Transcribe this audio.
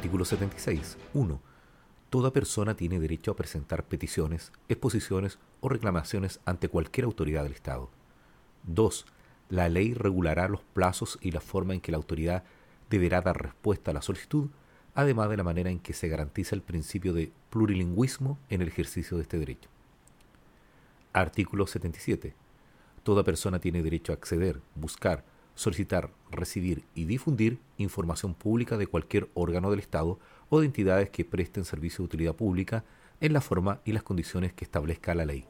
Artículo 76. 1. Toda persona tiene derecho a presentar peticiones, exposiciones o reclamaciones ante cualquier autoridad del Estado. 2. La ley regulará los plazos y la forma en que la autoridad deberá dar respuesta a la solicitud, además de la manera en que se garantiza el principio de plurilingüismo en el ejercicio de este derecho. Artículo 77. Toda persona tiene derecho a acceder, buscar, solicitar, recibir y difundir información pública de cualquier órgano del Estado o de entidades que presten servicio de utilidad pública en la forma y las condiciones que establezca la ley.